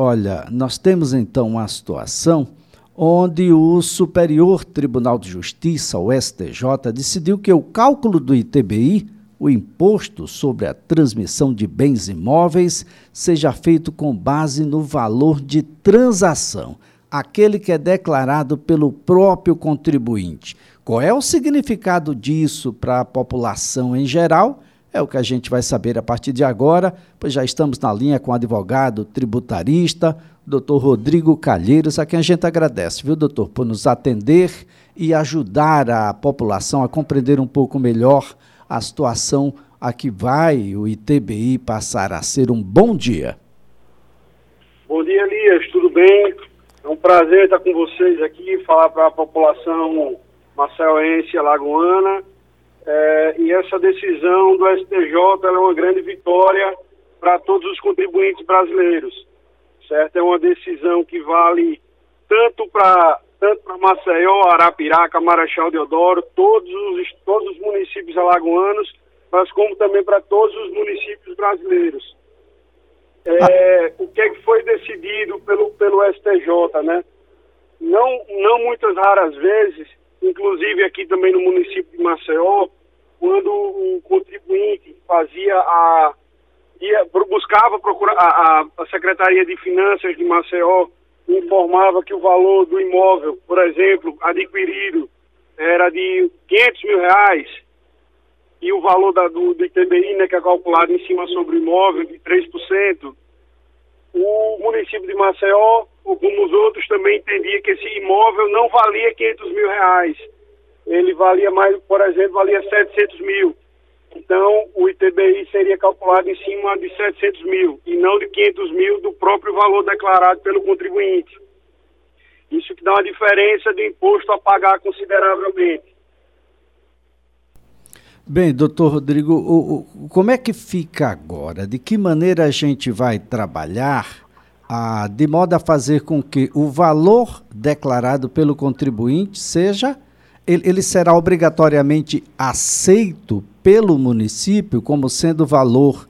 olha, nós temos então uma situação onde o Superior Tribunal de Justiça, o STJ, decidiu que o cálculo do ITBI, o imposto sobre a transmissão de bens imóveis, seja feito com base no valor de transação, aquele que é declarado pelo próprio contribuinte. Qual é o significado disso para a população em geral? É o que a gente vai saber a partir de agora, pois já estamos na linha com o advogado tributarista, doutor Rodrigo Calheiros, a quem a gente agradece, viu, doutor, por nos atender e ajudar a população a compreender um pouco melhor a situação a que vai o ITBI passar a ser um bom dia. Bom dia, Elias, tudo bem? É um prazer estar com vocês aqui, falar para a população marcelense alagoana é, e essa decisão do STJ é uma grande vitória para todos os contribuintes brasileiros, certo? É uma decisão que vale tanto para tanto para Maceió, Arapiraca, Marechal Deodoro, todos os, todos os municípios alagoanos, mas como também para todos os municípios brasileiros. É, o que, é que foi decidido pelo, pelo STJ, né? Não, não muitas raras vezes, inclusive aqui também no município de Maceió, quando o contribuinte fazia a ia, buscava procurar a, a, Secretaria de Finanças de Maceió informava que o valor do imóvel, por exemplo, adquirido era de 500 mil reais e o valor da, do, do ITBI, né, que é calculado em cima sobre o imóvel, de 3%, o município de Maceió, como os outros, também entendia que esse imóvel não valia 500 mil reais ele valia mais, por exemplo, valia 700 mil. Então, o ITBI seria calculado em cima de 700 mil e não de 500 mil do próprio valor declarado pelo contribuinte. Isso que dá uma diferença de imposto a pagar consideravelmente. Bem, doutor Rodrigo, o, o, como é que fica agora? De que maneira a gente vai trabalhar a, de modo a fazer com que o valor declarado pelo contribuinte seja ele, ele será obrigatoriamente aceito pelo município como sendo valor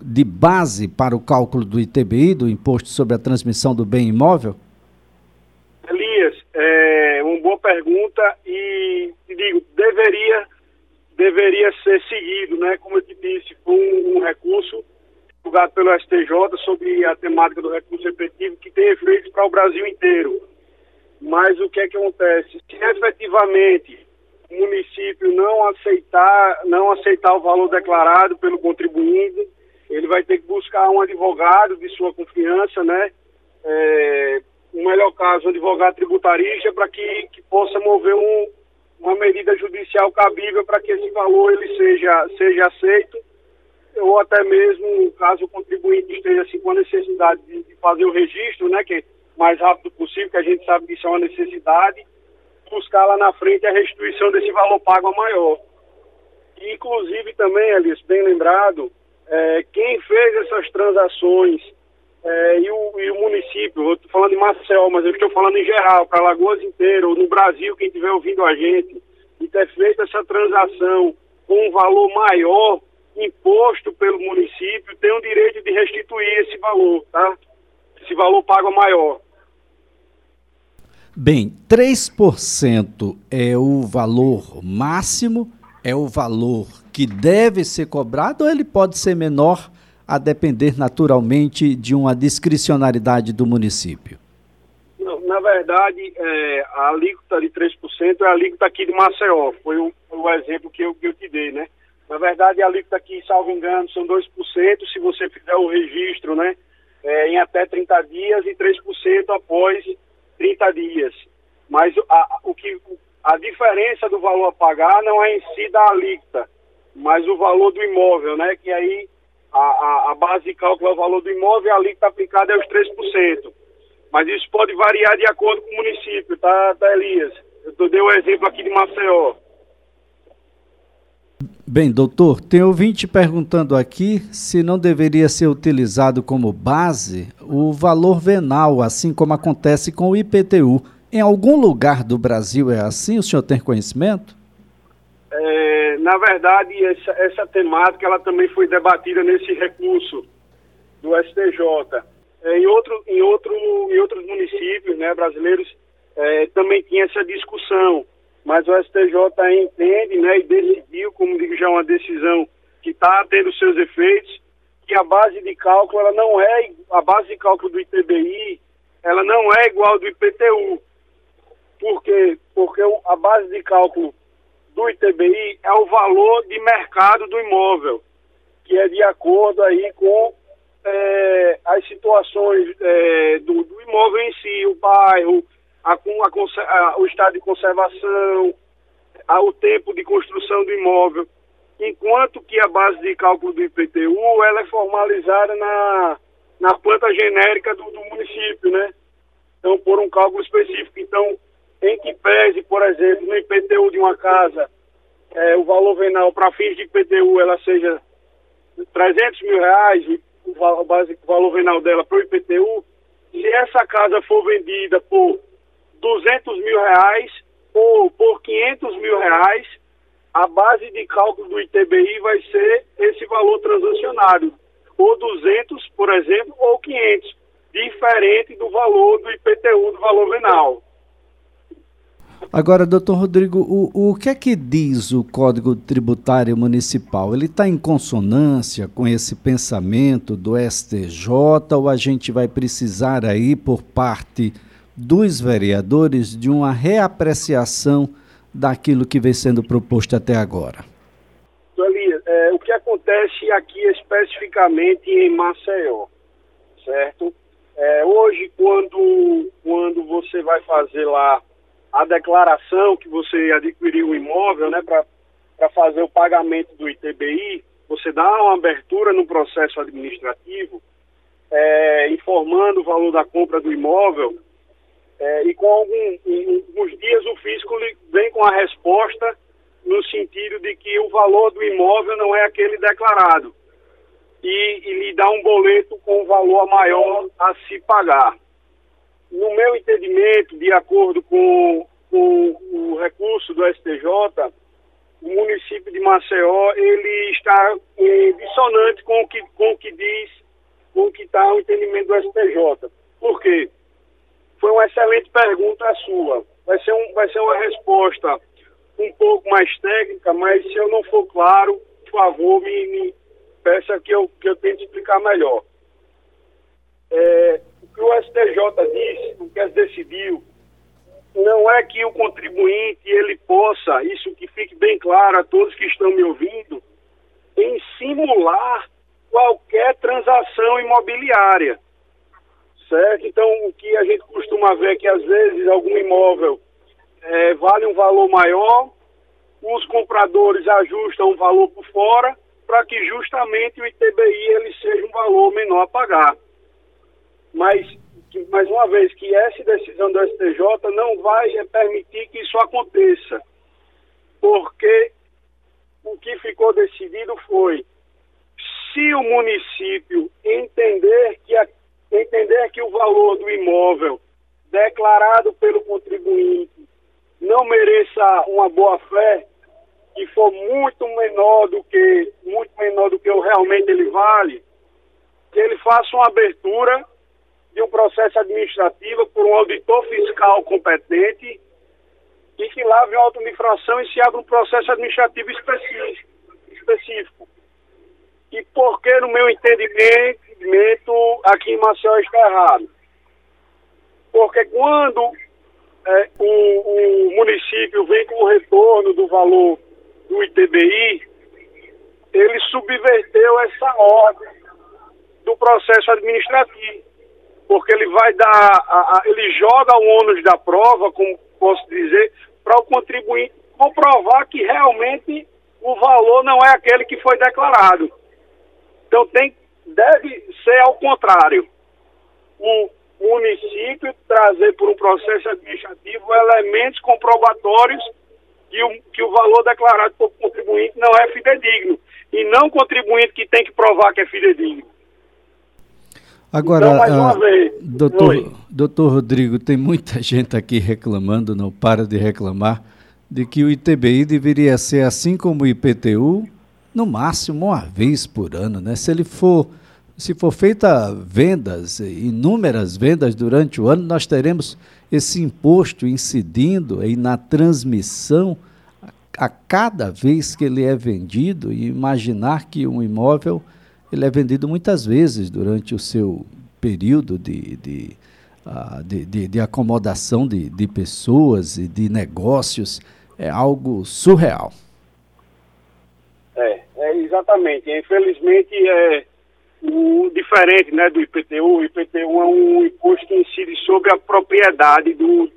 de base para o cálculo do ITBI, do Imposto sobre a Transmissão do Bem Imóvel? Elias, é uma boa pergunta e digo, deveria, deveria ser seguido, né? Como eu te disse, com um, recurso julgado pelo STJ sobre a temática do recurso efetivo que tem efeitos para o Brasil inteiro. Mas o que é que acontece? Se efetivamente o município não aceitar, não aceitar o valor declarado pelo contribuinte, ele vai ter que buscar um advogado de sua confiança, né? É, no melhor caso, um advogado tributarista, para que, que possa mover um, uma medida judicial cabível para que esse valor ele seja, seja aceito, ou até mesmo, caso o contribuinte esteja assim, com a necessidade de, de fazer o registro, né? Que mais rápido possível, que a gente sabe que isso é uma necessidade, buscar lá na frente a restituição desse valor pago a maior. E, inclusive também, Elias, bem lembrado, é, quem fez essas transações é, e, o, e, o, município, estou falando de Marcel, mas eu estou falando em geral, para Lagoas inteiro, ou no Brasil, quem estiver ouvindo a gente, e ter feito essa transação com um valor maior imposto pelo município, tem o direito de restituir esse valor, tá? Esse valor pago maior. Bem, 3% é o valor máximo, é o valor que deve ser cobrado ou ele pode ser menor a depender naturalmente de uma discricionariedade do município? Não, na verdade, é, a alíquota de 3% é a alíquota aqui de Maceió, foi o, o exemplo que eu, que eu te dei, né? Na verdade, a alíquota aqui, salvo engano, são 2% se você fizer o registro, né? É, em até 30 dias e 3% após 30 dias. Mas a, o que, a diferença do valor a pagar não é em si da alíquota, mas o valor do imóvel, né? Que aí a, a, a base de cálculo é o valor do imóvel e a alíquota aplicada é os 3%. Mas isso pode variar de acordo com o município, tá, tá Elias? Eu dei o um exemplo aqui de Maceió. Bem, doutor, tem ouvinte perguntando aqui se não deveria ser utilizado como base o valor venal, assim como acontece com o IPTU. Em algum lugar do Brasil é assim? O senhor tem conhecimento? É, na verdade, essa, essa temática ela também foi debatida nesse recurso do STJ. É, em, outro, em, outro, em outros municípios né, brasileiros é, também tinha essa discussão, mas o STJ entende né, e decidiu, como digo, já uma decisão que está tendo seus efeitos, que a base de cálculo ela não é a base de cálculo do ITBI, ela não é igual do IPTU. Por quê? Porque a base de cálculo do ITBI é o valor de mercado do imóvel, que é de acordo aí com é, as situações é, do, do, imóvel em si, o bairro, a, a, o estado de conservação, o tempo de construção do imóvel enquanto que a base de cálculo do IPTU ela é formalizada na, na planta genérica do, do município, né? Então, por um cálculo específico. Então, em que pese, por exemplo, no IPTU de uma casa, é, o valor venal para fins de IPTU ela seja 300 mil reais, o, valor, o valor venal dela para o IPTU, se essa casa for vendida por 200 mil reais ou por 500 mil reais, a base de cálculo do ITBI vai ser esse valor transacionário, ou 200, por exemplo, ou 500, diferente do valor do IPTU, do valor venal. Agora, doutor Rodrigo, o, o que é que diz o Código Tributário Municipal? Ele está em consonância com esse pensamento do STJ ou a gente vai precisar aí, por parte dos vereadores, de uma reapreciação daquilo que vem sendo proposto até agora? Elias, é, o que acontece aqui especificamente em Maceió, certo? É, hoje, quando, quando você vai fazer lá a declaração que você adquiriu o imóvel, né, para fazer o pagamento do ITBI, você dá uma abertura no processo administrativo, é, informando o valor da compra do imóvel, é, e com algum, alguns dias o fisco vem com a resposta no sentido de que o valor do imóvel não é aquele declarado e, e lhe dá um boleto com valor maior a se pagar. No meu entendimento, de acordo com, com o recurso do STJ, o município de Maceió ele está em dissonante com o que, com o que diz, com o que está o entendimento do STJ. Por quê? Foi uma excelente pergunta a sua. Vai ser, um, vai ser uma resposta um pouco mais técnica, mas se eu não for claro, por favor, me, me peça que eu, que eu tente explicar melhor. É, o que o STJ disse, o que ele decidiu, não é que o contribuinte ele possa, isso que fique bem claro a todos que estão me ouvindo, em simular qualquer transação imobiliária certo? Então, o que a gente costuma ver é que, às vezes, algum imóvel é, vale um valor maior, os compradores ajustam o valor por fora para que justamente o ITBI ele seja um valor menor a pagar. Mas, mais uma vez, que essa decisão do STJ não vai permitir que isso aconteça, porque o que ficou decidido foi se o município entender que a entender que o valor do imóvel declarado pelo contribuinte não mereça uma boa fé e for muito menor do que muito menor do que o realmente ele vale, que ele faça uma abertura de um processo administrativo por um auditor fiscal competente e que lave uma auto infração e se abra um processo administrativo específico. específico. E porque, no meu entendimento, aqui em Maceió está errado. Porque quando é, o, o, município vem com o retorno do valor do ITBI, ele subverteu essa ordem do processo administrativo. Porque ele vai dar, a, a, ele joga o ônus da prova, como posso dizer, para o contribuinte comprovar que realmente o valor não é aquele que foi declarado. Então tem deve ser ao contrário. O município trazer por um processo administrativo elementos comprobatórios que o, que o valor declarado por contribuinte não é fidedigno. E não o contribuinte que tem que provar que é fidedigno. Agora, então, uh, vez, doutor, doutor Rodrigo, tem muita gente aqui reclamando, não para de reclamar, de que o ITBI deveria ser assim como o IPTU, no máximo uma vez por ano, né? Se ele for se for feita vendas, inúmeras vendas durante o ano, nós teremos esse imposto incidindo aí na transmissão a cada vez que ele é vendido e imaginar que um imóvel ele é vendido muitas vezes durante o seu período de, de, uh, de, de, de, acomodação de, de pessoas e de negócios é algo surreal. Exatamente. Infelizmente é o diferente né, do IPTU. O IPTU é um imposto que incide sobre a propriedade do,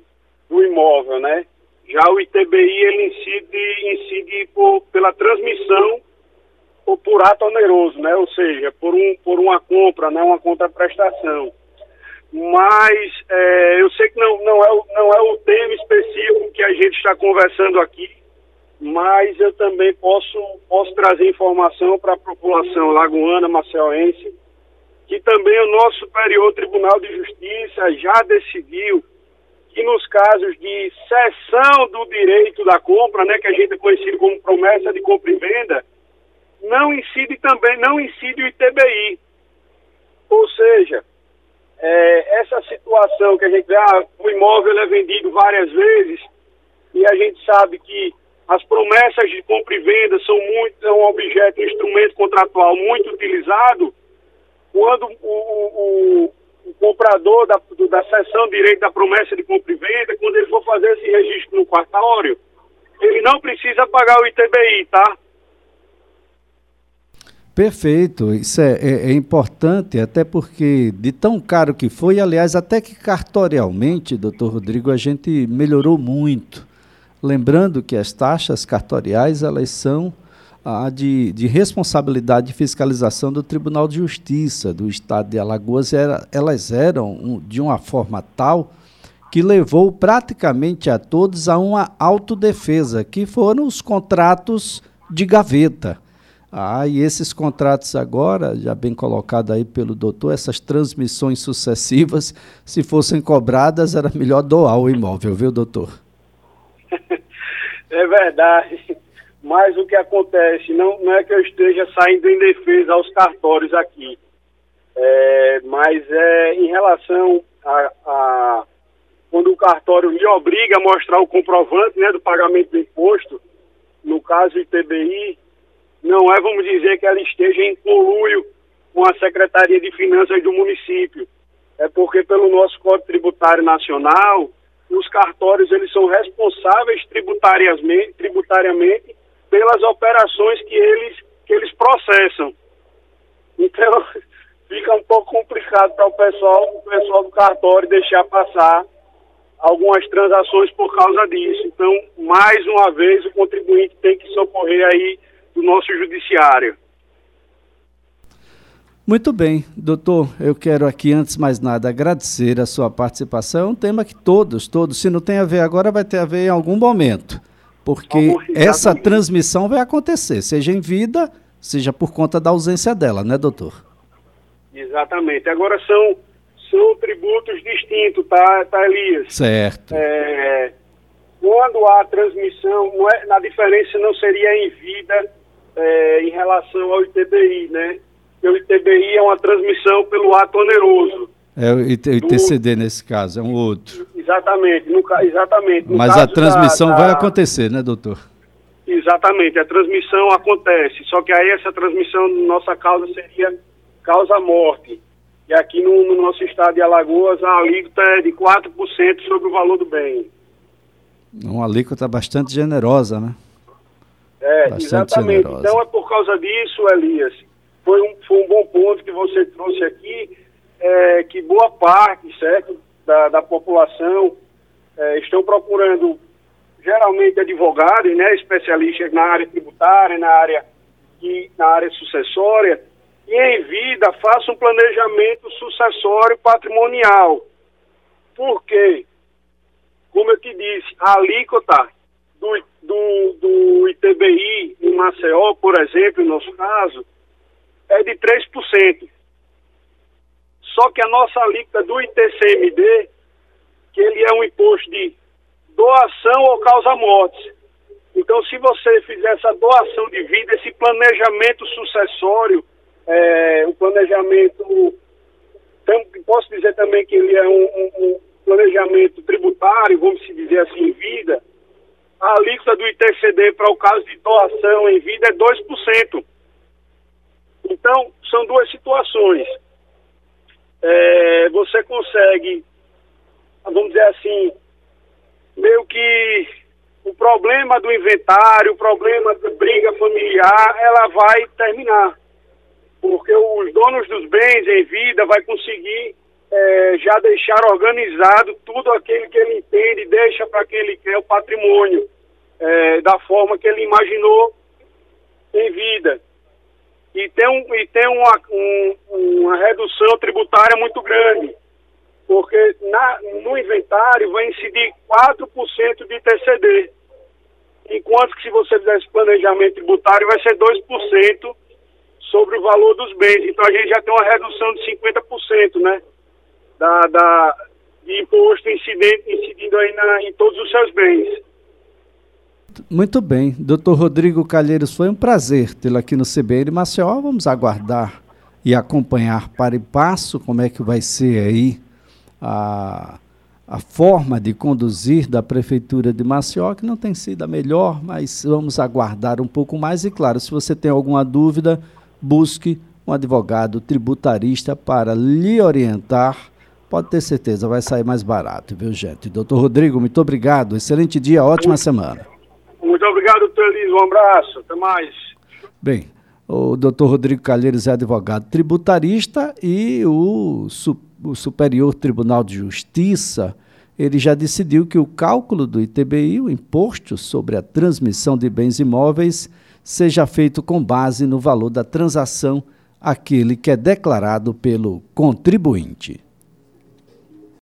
do imóvel, né? Já o ITBI ele incide, incide por, pela transmissão ou por ato oneroso, né? Ou seja, por, um, por uma compra, né? uma contraprestação. Mas é, eu sei que não, não, é, não é o tema específico que a gente está conversando aqui, mas eu também posso, posso trazer informação para a população lagoana, maceuense, que também o nosso Superior Tribunal de Justiça já decidiu que nos casos de cessão do direito da compra, né, que a gente é conhecido como promessa de compra e venda, não incide também, não incide o ITBI. Ou seja, é, essa situação que a gente ah, o imóvel é vendido várias vezes e a gente sabe que as promessas de compra e venda são muito é um objeto, um instrumento contratual muito utilizado quando o, o, o comprador da, do, da sessão de direito da promessa de compra e venda, quando ele for fazer esse registro no quartório, ele não precisa pagar o ITBI, tá? Perfeito, isso é, é, é, importante, até porque de tão caro que foi, aliás, até que cartorialmente, doutor Rodrigo, a gente melhorou muito. Lembrando que as taxas cartoriais, elas são a de, de responsabilidade de fiscalização do Tribunal de Justiça do Estado de Alagoas, era, elas eram um, de uma forma tal que levou praticamente a todos a uma autodefesa, que foram os contratos de gaveta ah, e esses contratos agora, já bem colocado aí pelo doutor, essas transmissões sucessivas, se fossem cobradas, era melhor doar o imóvel, viu, doutor? É verdade. Mas o que acontece, não, não é que eu esteja saindo em defesa aos cartórios aqui, é, mas é em relação a, a, quando o cartório me obriga a mostrar o comprovante né, do pagamento do imposto, no caso ITBI, não é, vamos dizer, que ela esteja em conluio com a Secretaria de Finanças do município. É porque pelo nosso Código Tributário Nacional, os cartórios eles são responsáveis tributariamente, tributariamente pelas operações que eles, que eles processam. Então, fica um pouco complicado para o pessoal, o pessoal do cartório deixar passar algumas transações por causa disso. Então, mais uma vez, o contribuinte tem que socorrer aí do nosso judiciário. Muito bem, doutor. Eu quero aqui, antes de mais nada, agradecer a sua participação. É um tema que todos, todos, se não tem a ver agora, vai ter a ver em algum momento. Porque essa transmissão vai acontecer, seja em vida, seja por conta da ausência dela, né, doutor? Exatamente. Agora são, são tributos distintos, tá, tá Elias? Certo. É, quando há transmissão, não é, na diferença não seria em vida é, em relação ao ITBI, né? Porque o ITBI é uma transmissão pelo ato oneroso. É o ITCD do... nesse caso, é um outro. Exatamente, no, exatamente. No Mas a transmissão da, da... vai acontecer, né, doutor? Exatamente, a transmissão acontece, só que aí essa transmissão, nossa causa seria causa-morte. E aqui no, no, nosso estado de Alagoas, a alíquota é de 4% sobre o valor do bem. Uma alíquota bastante generosa, né? É, Bastante exatamente. Generosa. Então é por causa disso, Elias, foi um, foi um bom ponto que você trouxe aqui, é, que boa parte, certo, da, da população é, estão procurando geralmente advogados, né, especialistas na área tributária, na área, e, na área sucessória, e em vida faça um planejamento sucessório patrimonial. Por quê? Como eu te disse, a alíquota do, do, do ITBI em Maceió, por exemplo, em nosso caso, é de 3%. Só que a nossa alíquota do ITCMD, que ele é um imposto de doação ou causa-mortes. Então, se você fizer essa doação de vida, esse planejamento sucessório, é, o planejamento, posso dizer também que ele é um, um, um planejamento tributário, vamos dizer assim, em vida, a alíquota do ITCD para o caso de doação em vida é 2%. Então, são duas situações. É, você consegue, vamos dizer assim, meio que o problema do inventário, o problema da briga familiar, ela vai terminar. Porque os donos dos bens em vida vai conseguir é, já deixar organizado tudo aquilo que ele entende, deixa para quem ele quer o patrimônio, é, da forma que ele imaginou em vida. E tem, um, e tem uma, um, uma redução tributária muito grande, porque na, no inventário vai incidir 4% de TCD, enquanto que se você fizer esse planejamento tributário vai ser 2% sobre o valor dos bens. Então a gente já tem uma redução de 50%, né? da, da, de imposto incidente, incidindo aí na, em todos os seus bens. Muito bem. Doutor Rodrigo Calheiros, foi um prazer tê-lo aqui no CBN Maceió. Vamos aguardar e acompanhar para e passo como é que vai ser aí a, a forma de conduzir da Prefeitura de Maceió, que não tem sido a melhor, mas vamos aguardar um pouco mais. E claro, se você tem alguma dúvida, busque um advogado tributarista para lhe orientar pode ter certeza, vai sair mais barato, viu, gente? Doutor Rodrigo, muito obrigado. Excelente dia, ótima semana. Obrigado, doutor. Um abraço. Até mais. Bem, o doutor Rodrigo Calheiros é advogado tributarista e o, o Superior Tribunal de Justiça ele já decidiu que o cálculo do ITBI, o imposto sobre a transmissão de bens imóveis, seja feito com base no valor da transação, aquele que é declarado pelo contribuinte.